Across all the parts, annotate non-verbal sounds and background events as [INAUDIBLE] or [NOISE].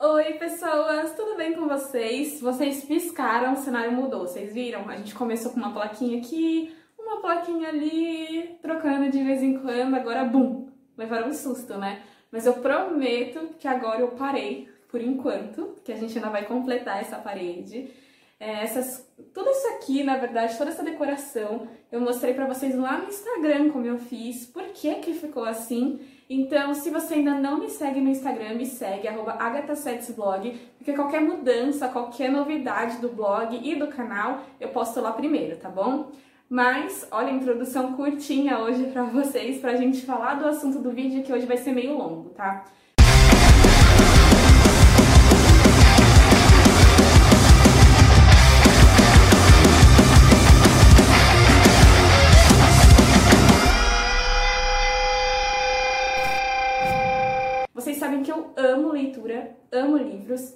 Oi, pessoas, tudo bem com vocês? Vocês piscaram, o cenário mudou, vocês viram? A gente começou com uma plaquinha aqui, uma plaquinha ali, trocando de vez em quando, agora bum, levaram um susto, né? Mas eu prometo que agora eu parei, por enquanto, que a gente ainda vai completar essa parede. É, essas, tudo isso aqui, na verdade, toda essa decoração, eu mostrei pra vocês lá no Instagram como eu fiz, por que que ficou assim. Então, se você ainda não me segue no Instagram, me segue, agatasetsblog, porque qualquer mudança, qualquer novidade do blog e do canal, eu posto lá primeiro, tá bom? Mas, olha introdução curtinha hoje pra [LAUGHS] vocês, pra gente falar do assunto do vídeo, que hoje vai ser meio longo, tá? Leitura, amo livros,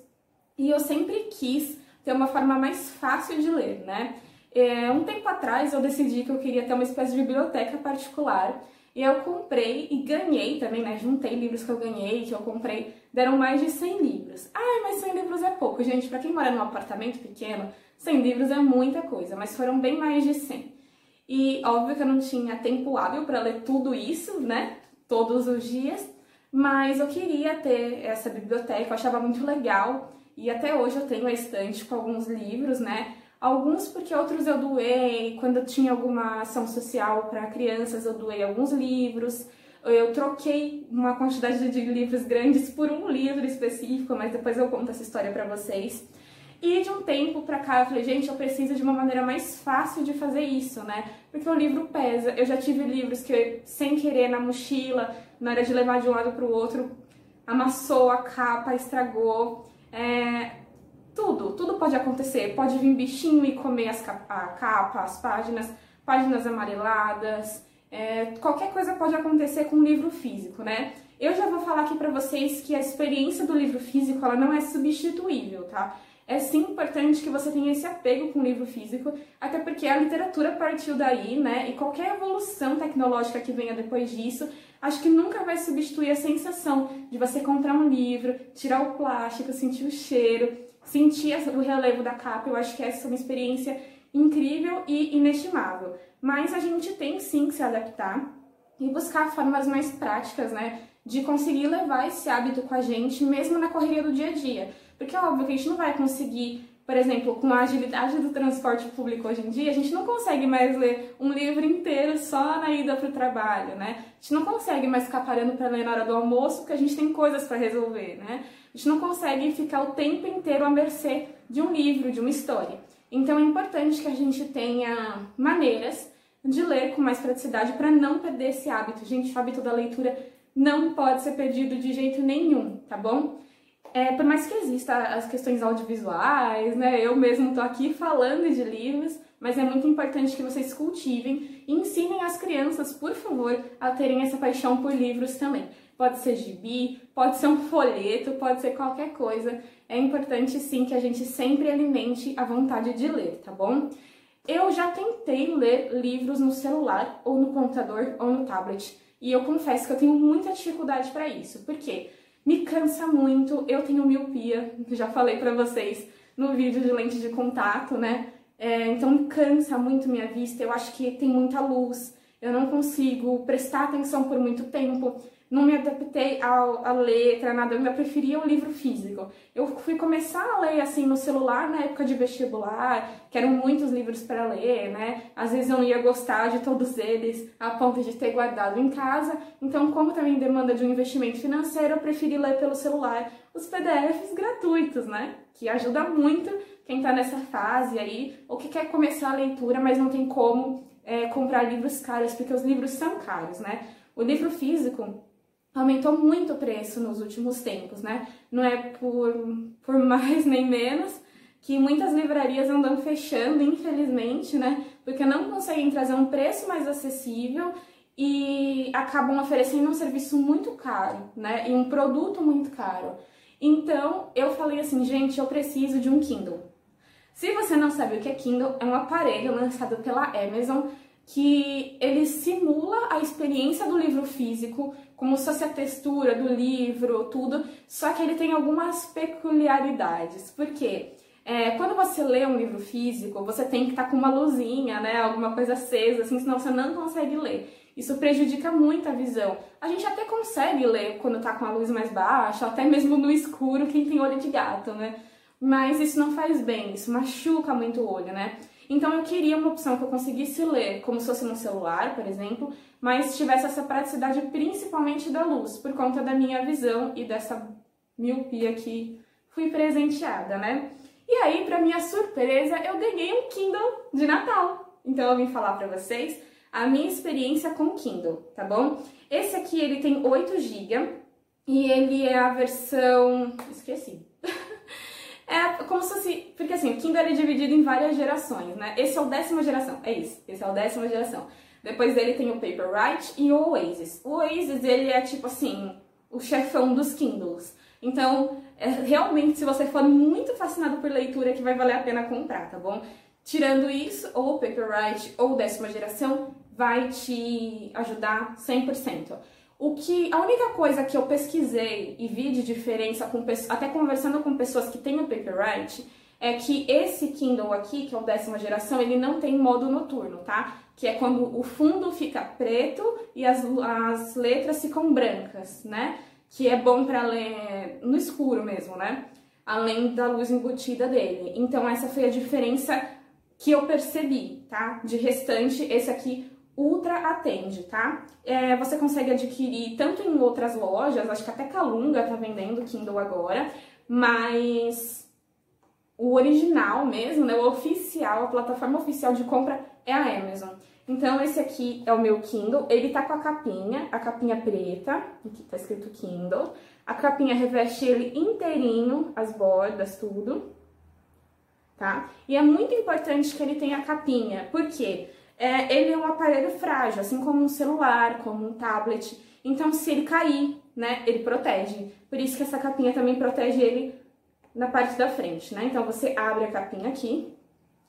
e eu sempre quis ter uma forma mais fácil de ler, né? É, um tempo atrás eu decidi que eu queria ter uma espécie de biblioteca particular e eu comprei e ganhei também, né? Juntei livros que eu ganhei, que eu comprei, deram mais de 100 livros. Ah, mas 100 livros é pouco, gente. Para quem mora num apartamento pequeno, 100 livros é muita coisa, mas foram bem mais de 100. E óbvio que eu não tinha tempo hábil para ler tudo isso, né? Todos os dias, mas eu queria ter essa biblioteca, eu achava muito legal. E até hoje eu tenho a estante com alguns livros, né? Alguns porque outros eu doei, quando eu tinha alguma ação social para crianças, eu doei alguns livros. Eu troquei uma quantidade de livros grandes por um livro específico, mas depois eu conto essa história para vocês. E de um tempo pra cá eu falei, gente, eu preciso de uma maneira mais fácil de fazer isso, né? Porque o livro pesa. Eu já tive livros que, sem querer, na mochila, na hora de levar de um lado pro outro, amassou a capa, estragou. É, tudo, tudo pode acontecer. Pode vir bichinho e comer as a capa, as páginas, páginas amareladas. É, qualquer coisa pode acontecer com um livro físico, né? Eu já vou falar aqui pra vocês que a experiência do livro físico ela não é substituível, tá? É sim importante que você tenha esse apego com o livro físico, até porque a literatura partiu daí, né? E qualquer evolução tecnológica que venha depois disso, acho que nunca vai substituir a sensação de você comprar um livro, tirar o plástico, sentir o cheiro, sentir o relevo da capa, eu acho que essa é uma experiência incrível e inestimável. Mas a gente tem sim que se adaptar e buscar formas mais práticas, né, de conseguir levar esse hábito com a gente, mesmo na correria do dia a dia. Porque é óbvio que a gente não vai conseguir, por exemplo, com a agilidade do transporte público hoje em dia, a gente não consegue mais ler um livro inteiro só na ida para o trabalho, né? A gente não consegue mais ficar parando para ler na hora do almoço, porque a gente tem coisas para resolver, né? A gente não consegue ficar o tempo inteiro à mercê de um livro, de uma história. Então é importante que a gente tenha maneiras de ler com mais praticidade para não perder esse hábito. Gente, o hábito da leitura não pode ser perdido de jeito nenhum, tá bom? É, por mais que exista as questões audiovisuais, né? Eu mesmo tô aqui falando de livros, mas é muito importante que vocês cultivem e ensinem as crianças, por favor, a terem essa paixão por livros também pode ser gibi, pode ser um folheto, pode ser qualquer coisa. É importante sim que a gente sempre alimente a vontade de ler, tá bom? Eu já tentei ler livros no celular, ou no computador, ou no tablet, e eu confesso que eu tenho muita dificuldade para isso. Por quê? Me cansa muito, eu tenho miopia, já falei para vocês no vídeo de lente de contato, né? É, então cansa muito minha vista, eu acho que tem muita luz, eu não consigo prestar atenção por muito tempo não me adaptei à letra, nada, eu ainda preferia o livro físico. Eu fui começar a ler assim no celular na época de vestibular, que eram muitos livros para ler, né? Às vezes eu não ia gostar de todos eles a ponto de ter guardado em casa. Então, como também demanda de um investimento financeiro, eu preferi ler pelo celular os PDFs gratuitos, né? Que ajuda muito quem tá nessa fase aí, ou que quer começar a leitura, mas não tem como é, comprar livros caros, porque os livros são caros, né? O livro físico, aumentou muito o preço nos últimos tempos, né? Não é por, por mais nem menos que muitas livrarias andam fechando, infelizmente, né? Porque não conseguem trazer um preço mais acessível e acabam oferecendo um serviço muito caro, né? E um produto muito caro. Então, eu falei assim, gente, eu preciso de um Kindle. Se você não sabe o que é Kindle, é um aparelho lançado pela Amazon que ele simula a experiência do livro físico como se fosse a textura do livro, tudo, só que ele tem algumas peculiaridades. Por quê? É, quando você lê um livro físico, você tem que estar tá com uma luzinha, né, alguma coisa acesa, assim, senão você não consegue ler. Isso prejudica muito a visão. A gente até consegue ler quando tá com a luz mais baixa, até mesmo no escuro, quem tem olho de gato, né? Mas isso não faz bem, isso machuca muito o olho, né? Então eu queria uma opção que eu conseguisse ler como se fosse no celular, por exemplo, mas tivesse essa praticidade principalmente da luz, por conta da minha visão e dessa miopia que fui presenteada, né? E aí, para minha surpresa, eu ganhei um Kindle de Natal. Então eu vim falar para vocês a minha experiência com o Kindle, tá bom? Esse aqui ele tem 8 GB e ele é a versão, esqueci. [LAUGHS] é como se fosse, porque assim, o Kindle é dividido em várias gerações, né? Esse é o décima geração, é isso. Esse é o décima geração. Depois dele tem o Paperwhite e o Oasis. O Oasis, ele é tipo assim, o chefão dos Kindles. Então, é, realmente, se você for muito fascinado por leitura, que vai valer a pena comprar, tá bom? Tirando isso, ou Paperwhite ou décima geração, vai te ajudar 100%. O que a única coisa que eu pesquisei e vi de diferença com até conversando com pessoas que têm o Paperwhite é que esse Kindle aqui, que é o décima geração, ele não tem modo noturno, tá? Que é quando o fundo fica preto e as, as letras ficam brancas, né? que é bom para ler no escuro mesmo, né? Além da luz embutida dele. Então essa foi a diferença que eu percebi, tá? De restante, esse aqui ultra atende, tá? É, você consegue adquirir tanto em outras lojas, acho que até Calunga tá vendendo Kindle agora, mas o original mesmo, né, o oficial, a plataforma oficial de compra é a Amazon. Então, esse aqui é o meu Kindle. Ele tá com a capinha, a capinha preta, aqui tá escrito Kindle. A capinha reveste ele inteirinho, as bordas, tudo. Tá? E é muito importante que ele tenha a capinha, porque é, ele é um aparelho frágil, assim como um celular, como um tablet. Então, se ele cair, né, ele protege. Por isso que essa capinha também protege ele na parte da frente, né? Então, você abre a capinha aqui,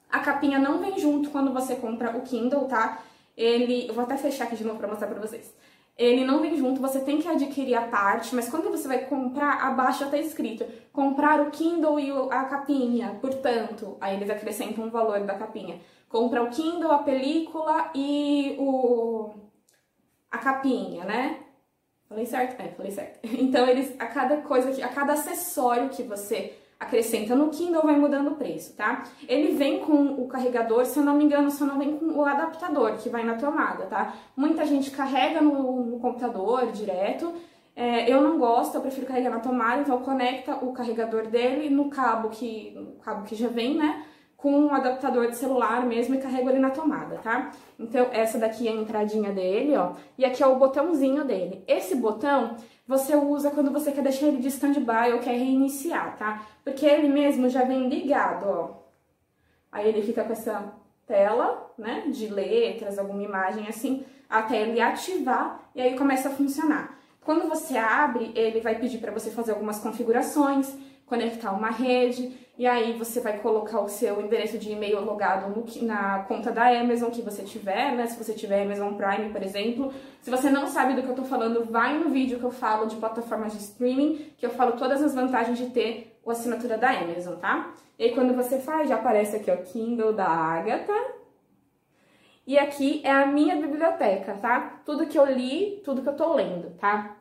a capinha não vem junto quando você compra o Kindle, tá? Ele, eu vou até fechar aqui de novo para mostrar para vocês. Ele não vem junto, você tem que adquirir a parte, mas quando você vai comprar, abaixo tá escrito comprar o Kindle e a capinha, portanto, aí eles acrescentam o valor da capinha. Compra o Kindle, a película e o a capinha, né? Falei certo? É, falei certo. [LAUGHS] Então eles a cada coisa que a cada acessório que você acrescenta no Kindle, vai mudando o preço, tá? Ele vem com o carregador, se eu não me engano, só não vem com o adaptador que vai na tomada, tá? Muita gente carrega no, no computador direto, é, eu não gosto, eu prefiro carregar na tomada, então conecta o carregador dele no cabo que, no cabo que já vem, né? Com um adaptador de celular mesmo e carrego ele na tomada, tá? Então, essa daqui é a entradinha dele, ó. E aqui é o botãozinho dele. Esse botão você usa quando você quer deixar ele de stand-by ou quer reiniciar, tá? Porque ele mesmo já vem ligado, ó. Aí ele fica com essa tela, né, de letras, alguma imagem assim, até ele ativar e aí começa a funcionar. Quando você abre, ele vai pedir para você fazer algumas configurações, conectar uma rede, e aí você vai colocar o seu endereço de e-mail logado no, na conta da Amazon que você tiver, né? Se você tiver Amazon Prime, por exemplo. Se você não sabe do que eu tô falando, vai no vídeo que eu falo de plataformas de streaming, que eu falo todas as vantagens de ter a assinatura da Amazon, tá? E aí quando você faz, já aparece aqui, ó, Kindle da Agatha. E aqui é a minha biblioteca, tá? Tudo que eu li, tudo que eu tô lendo, tá?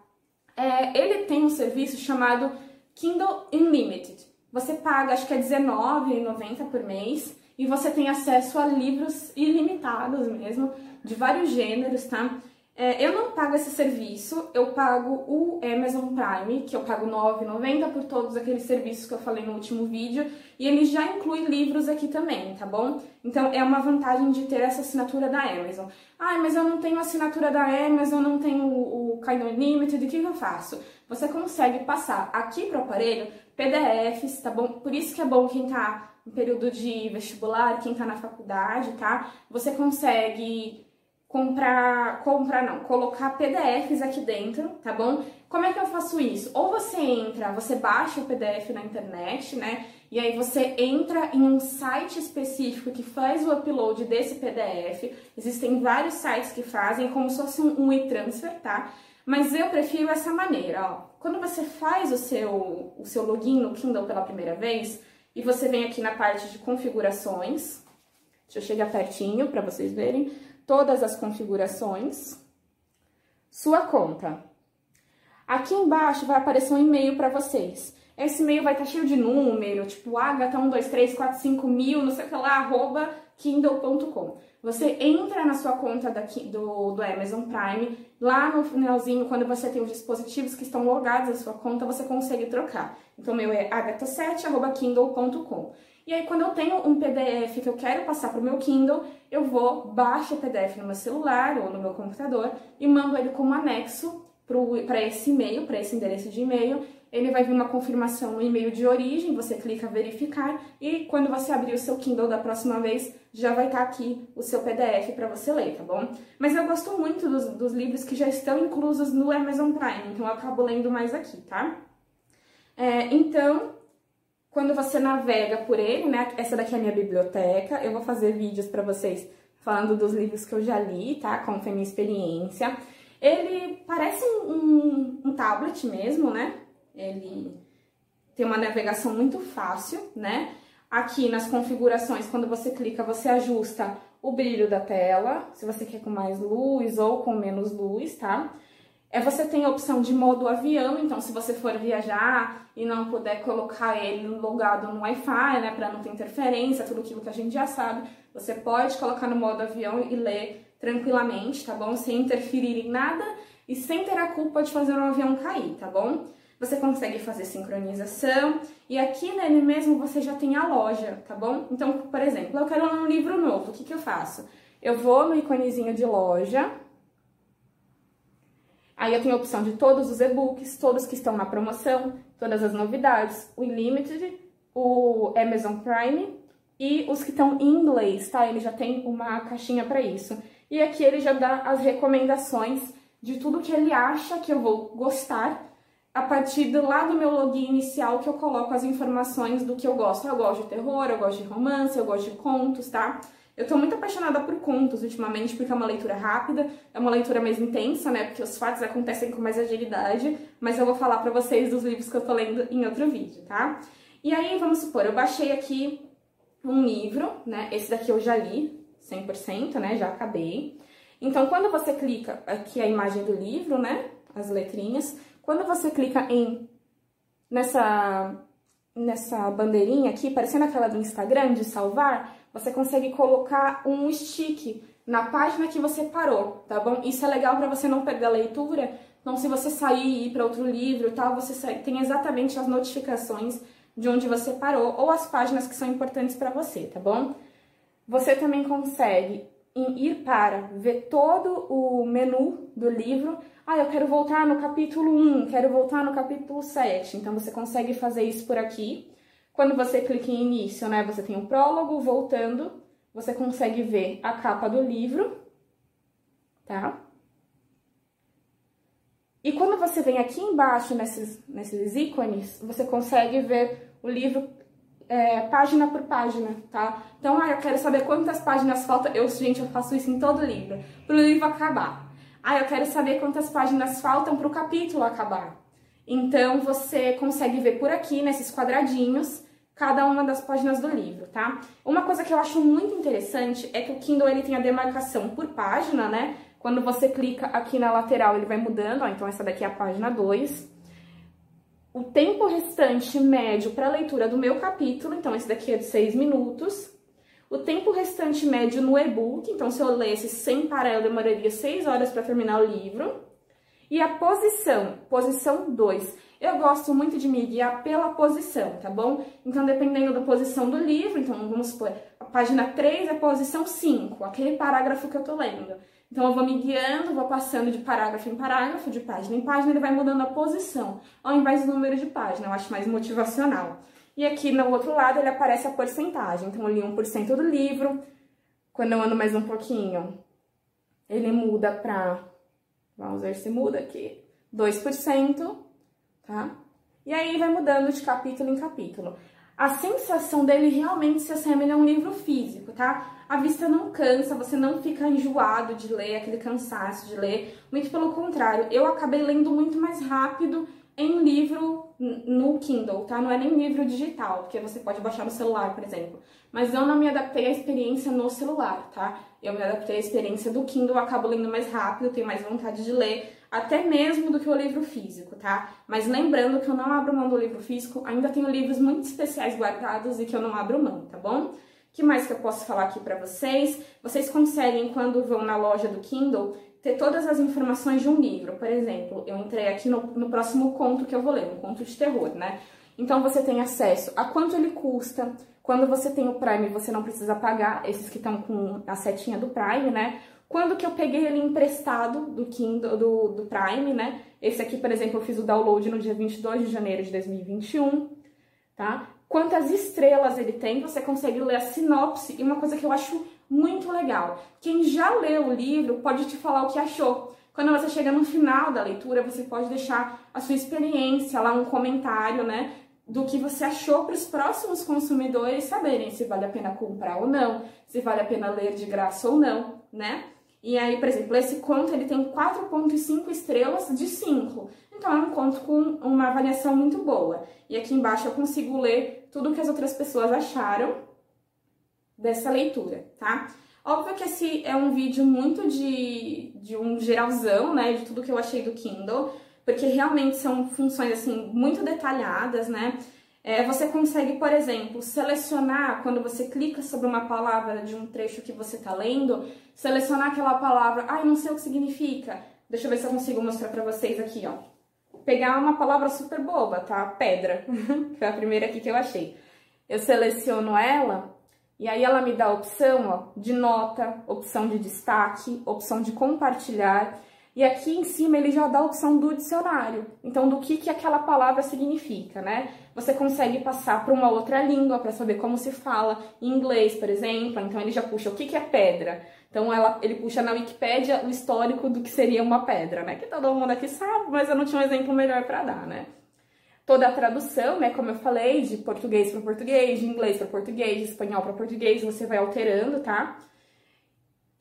É, ele tem um serviço chamado Kindle Unlimited. Você paga, acho que é R$19,90 por mês e você tem acesso a livros ilimitados mesmo, de vários gêneros, tá? É, eu não pago esse serviço, eu pago o Amazon Prime, que eu pago R$9,90 por todos aqueles serviços que eu falei no último vídeo, e ele já inclui livros aqui também, tá bom? Então é uma vantagem de ter essa assinatura da Amazon. Ah, mas eu não tenho assinatura da Amazon, não tenho o Kindle Unlimited, o que eu faço? Você consegue passar aqui para o aparelho PDFs, tá bom? Por isso que é bom quem tá em período de vestibular, quem tá na faculdade, tá? Você consegue comprar, comprar não, colocar PDFs aqui dentro, tá bom? Como é que eu faço isso? Ou você entra, você baixa o PDF na internet, né? E aí você entra em um site específico que faz o upload desse PDF. Existem vários sites que fazem como se fosse um e-transfer, tá? Mas eu prefiro essa maneira, ó. Quando você faz o seu, o seu login no Kindle pela primeira vez, e você vem aqui na parte de configurações, deixa eu chegar pertinho para vocês verem, todas as configurações, sua conta. Aqui embaixo vai aparecer um e-mail para vocês. Esse e-mail vai estar tá cheio de número, tipo agatha12345 mil, não sei o que lá, arroba kindle.com. Você entra na sua conta daqui, do, do Amazon Prime, lá no finalzinho, quando você tem os dispositivos que estão logados na sua conta, você consegue trocar. Então, meu é agatha7.kindle.com. E aí, quando eu tenho um PDF que eu quero passar para o meu Kindle, eu vou, baixo o PDF no meu celular ou no meu computador e mando ele como anexo para esse e-mail, para esse endereço de e-mail, ele vai vir uma confirmação no e-mail de origem, você clica verificar e quando você abrir o seu Kindle da próxima vez, já vai estar tá aqui o seu PDF para você ler, tá bom? Mas eu gosto muito dos, dos, livros que já estão inclusos no Amazon Prime, então eu acabo lendo mais aqui, tá? É, então, quando você navega por ele, né? Essa daqui é a minha biblioteca, eu vou fazer vídeos para vocês falando dos livros que eu já li, tá? Foi a minha experiência. Ele parece um, um, um tablet mesmo, né? Ele tem uma navegação muito fácil, né? Aqui nas configurações, quando você clica, você ajusta o brilho da tela, se você quer com mais luz ou com menos luz, tá? É, você tem a opção de modo avião, então se você for viajar e não puder colocar ele logado no Wi-Fi, né, para não ter interferência, tudo aquilo que a gente já sabe, você pode colocar no modo avião e ler tranquilamente, tá bom? Sem interferir em nada e sem ter a culpa de fazer um avião cair, tá bom? Você consegue fazer sincronização e aqui nele mesmo você já tem a loja, tá bom? Então, por exemplo, eu quero um livro novo, o que, que eu faço? Eu vou no iconezinho de loja, Aí eu tenho a opção de todos os e-books, todos que estão na promoção, todas as novidades, o Unlimited, o Amazon Prime e os que estão em inglês, tá? Ele já tem uma caixinha para isso. E aqui ele já dá as recomendações de tudo que ele acha que eu vou gostar a partir do lá do meu login inicial que eu coloco as informações do que eu gosto. Eu gosto de terror, eu gosto de romance, eu gosto de contos, tá? Eu tô muito apaixonada por contos ultimamente, porque é uma leitura rápida, é uma leitura mais intensa, né? Porque os fatos acontecem com mais agilidade, mas eu vou falar pra vocês dos livros que eu tô lendo em outro vídeo, tá? E aí, vamos supor, eu baixei aqui um livro, né? Esse daqui eu já li, 100%, né? Já acabei. Então, quando você clica aqui a imagem do livro, né? As letrinhas. Quando você clica em nessa nessa bandeirinha aqui, parecendo aquela do Instagram de salvar, você consegue colocar um stick na página que você parou, tá bom? Isso é legal para você não perder a leitura. Então, se você sair e ir para outro livro e tal, você tem exatamente as notificações de onde você parou ou as páginas que são importantes para você, tá bom? Você também consegue ir para ver todo o menu do livro. Ah, eu quero voltar no capítulo 1, quero voltar no capítulo 7. Então, você consegue fazer isso por aqui. Quando você clica em início, né, você tem o prólogo, voltando, você consegue ver a capa do livro, tá? E quando você vem aqui embaixo, nesses, nesses ícones, você consegue ver o livro é, página por página, tá? Então, ah, eu quero saber quantas páginas faltam. Eu, gente, eu faço isso em todo livro, para o livro acabar. Ah, eu quero saber quantas páginas faltam para o capítulo acabar. Então, você consegue ver por aqui, nesses quadradinhos, cada uma das páginas do livro, tá? Uma coisa que eu acho muito interessante é que o Kindle ele tem a demarcação por página, né? Quando você clica aqui na lateral, ele vai mudando, ó, então essa daqui é a página 2. O tempo restante médio para a leitura do meu capítulo, então esse daqui é de 6 minutos. O tempo restante médio no e-book, então se eu lesse sem parar, eu demoraria 6 horas para terminar o livro. E a posição, posição 2. Eu gosto muito de me guiar pela posição, tá bom? Então, dependendo da posição do livro, então vamos supor, a página 3 é a posição 5, aquele parágrafo que eu tô lendo. Então, eu vou me guiando, vou passando de parágrafo em parágrafo, de página em página, ele vai mudando a posição, ao invés do número de página, eu acho mais motivacional. E aqui no outro lado ele aparece a porcentagem, então eu li 1% do livro, quando eu ando mais um pouquinho, ele muda para Vamos ver se muda aqui. 2%, tá? E aí vai mudando de capítulo em capítulo. A sensação dele realmente se assemelha a um livro físico, tá? A vista não cansa, você não fica enjoado de ler, aquele cansaço de ler. Muito pelo contrário, eu acabei lendo muito mais rápido em livro no Kindle, tá? Não é nem livro digital, porque você pode baixar no celular, por exemplo. Mas eu não me adaptei à experiência no celular, tá? Eu me adaptei à experiência do Kindle, acabo lendo mais rápido, tenho mais vontade de ler, até mesmo do que o livro físico, tá? Mas lembrando que eu não abro mão do livro físico, ainda tenho livros muito especiais guardados e que eu não abro mão, tá bom? que mais que eu posso falar aqui para vocês? Vocês conseguem, quando vão na loja do Kindle, ter todas as informações de um livro. Por exemplo, eu entrei aqui no, no próximo conto que eu vou ler, um conto de terror, né? Então você tem acesso a quanto ele custa. Quando você tem o Prime, você não precisa pagar, esses que estão com a setinha do Prime, né? Quando que eu peguei ele emprestado do Kindle, do, do Prime, né? Esse aqui, por exemplo, eu fiz o download no dia 22 de janeiro de 2021, tá? Quantas estrelas ele tem, você consegue ler a sinopse. E uma coisa que eu acho muito legal. Quem já leu o livro pode te falar o que achou. Quando você chega no final da leitura, você pode deixar a sua experiência lá, um comentário, né? Do que você achou para os próximos consumidores saberem se vale a pena comprar ou não, se vale a pena ler de graça ou não, né? E aí, por exemplo, esse conto ele tem 4.5 estrelas de 5. Então é um conto com uma avaliação muito boa. E aqui embaixo eu consigo ler tudo que as outras pessoas acharam dessa leitura, tá? Óbvio que esse é um vídeo muito de, de um geralzão, né, de tudo que eu achei do Kindle, porque realmente são funções, assim, muito detalhadas, né? É, você consegue, por exemplo, selecionar, quando você clica sobre uma palavra de um trecho que você está lendo, selecionar aquela palavra, ah, não sei o que significa. Deixa eu ver se eu consigo mostrar para vocês aqui, ó. Pegar uma palavra super boba, tá? Pedra, que [LAUGHS] foi a primeira aqui que eu achei. Eu seleciono ela e aí ela me dá a opção ó, de nota, opção de destaque, opção de compartilhar. E aqui em cima ele já dá a opção do dicionário. Então, do que, que aquela palavra significa, né? Você consegue passar para uma outra língua para saber como se fala em inglês, por exemplo. Então, ele já puxa o que, que é pedra. Então, ela, ele puxa na Wikipédia o histórico do que seria uma pedra, né? Que todo mundo aqui sabe, mas eu não tinha um exemplo melhor para dar, né? toda a tradução, né, como eu falei, de português para português, de inglês para português, de espanhol para português, você vai alterando, tá?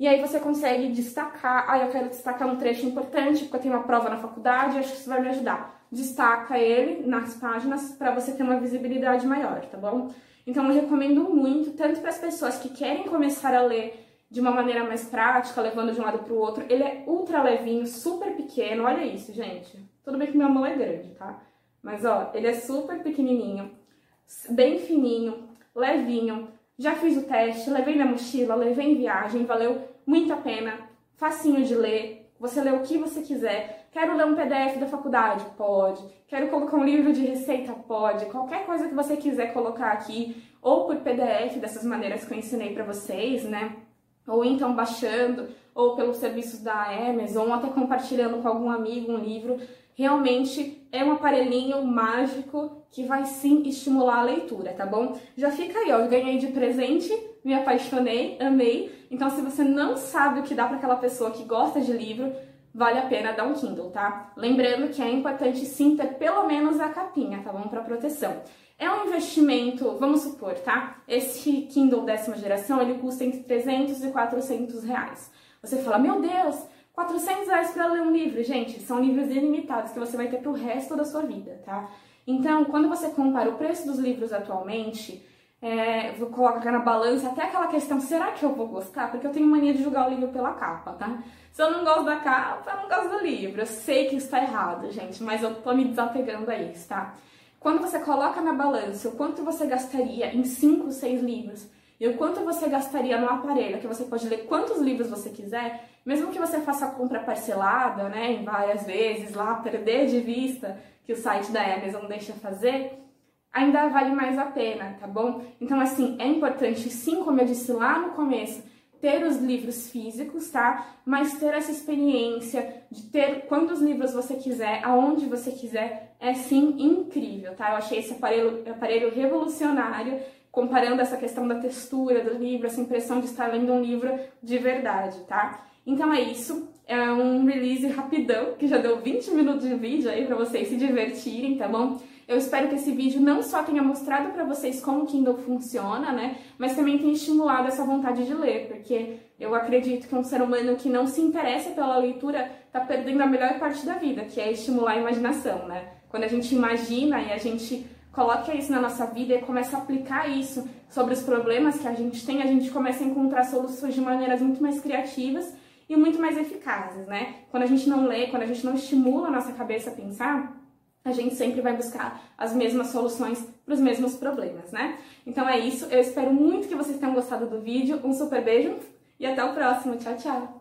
E aí você consegue destacar, ah, eu quero destacar um trecho importante, porque eu tenho uma prova na faculdade, acho que isso vai me ajudar. Destaca ele nas páginas para você ter uma visibilidade maior, tá bom? Então eu recomendo muito, tanto para as pessoas que querem começar a ler de uma maneira mais prática, levando de um lado para o outro. Ele é ultra levinho, super pequeno, olha isso, gente. Tudo bem que minha mão é grande, tá? Mas ó, ele é super pequenininho, bem fininho, levinho. Já fiz o teste, levei na mochila, levei em viagem, valeu muito a pena. Facinho de ler, você lê o que você quiser. Quero ler um PDF da faculdade? Pode. Quero colocar um livro de receita? Pode. Qualquer coisa que você quiser colocar aqui, ou por PDF, dessas maneiras que eu ensinei para vocês, né? Ou então baixando, ou pelos serviços da Amazon, ou até compartilhando com algum amigo um livro realmente é um aparelhinho mágico que vai sim estimular a leitura, tá bom? Já fica aí, ó, eu ganhei de presente, me apaixonei, amei. Então, se você não sabe o que dá para aquela pessoa que gosta de livro, vale a pena dar um Kindle, tá? Lembrando que é importante sim ter pelo menos a capinha, tá bom? Para proteção. É um investimento, vamos supor, tá? Esse Kindle décima geração, ele custa entre 300 e 400 reais. Você fala, meu Deus, 400 reais para ler um livro, gente, são livros ilimitados que você vai ter pro resto da sua vida, tá? Então, quando você compara o preço dos livros atualmente, é, colocar na balança até aquela questão, será que eu vou gostar? Porque eu tenho mania de julgar o livro pela capa, tá? Se eu não gosto da capa, eu não gosto do livro. Eu sei que isso tá errado, gente, mas eu tô me desapegando a isso, tá? Quando você coloca na balança o quanto você gastaria em 5, 6 livros e o quanto você gastaria no aparelho, que você pode ler quantos livros você quiser, mesmo que você faça a compra parcelada, né, em várias vezes, lá, perder de vista que o site da Amazon deixa fazer, ainda vale mais a pena, tá bom? Então, assim, é importante, sim, como eu disse lá no começo, ter os livros físicos, tá? Mas ter essa experiência de ter quantos livros você quiser, aonde você quiser, é sim incrível, tá? Eu achei esse aparelho, aparelho revolucionário, comparando essa questão da textura do livro, essa impressão de estar lendo um livro de verdade, tá? Então é isso, é um release rapidão, que já deu 20 minutos de vídeo aí para vocês se divertirem, tá bom? Eu espero que esse vídeo não só tenha mostrado para vocês como o Kindle funciona, né, mas também tenha estimulado essa vontade de ler, porque eu acredito que um ser humano que não se interessa pela leitura está perdendo a melhor parte da vida, que é estimular a imaginação, né? Quando a gente imagina e a gente coloca isso na nossa vida e começa a aplicar isso sobre os problemas que a gente tem, a gente começa a encontrar soluções de maneiras muito mais criativas e muito mais eficazes, né? Quando a gente não lê, quando a gente não estimula a nossa cabeça a pensar, a gente sempre vai buscar as mesmas soluções para os mesmos problemas, né? Então é isso, eu espero muito que vocês tenham gostado do vídeo, um super beijo e até o próximo, tchau, tchau!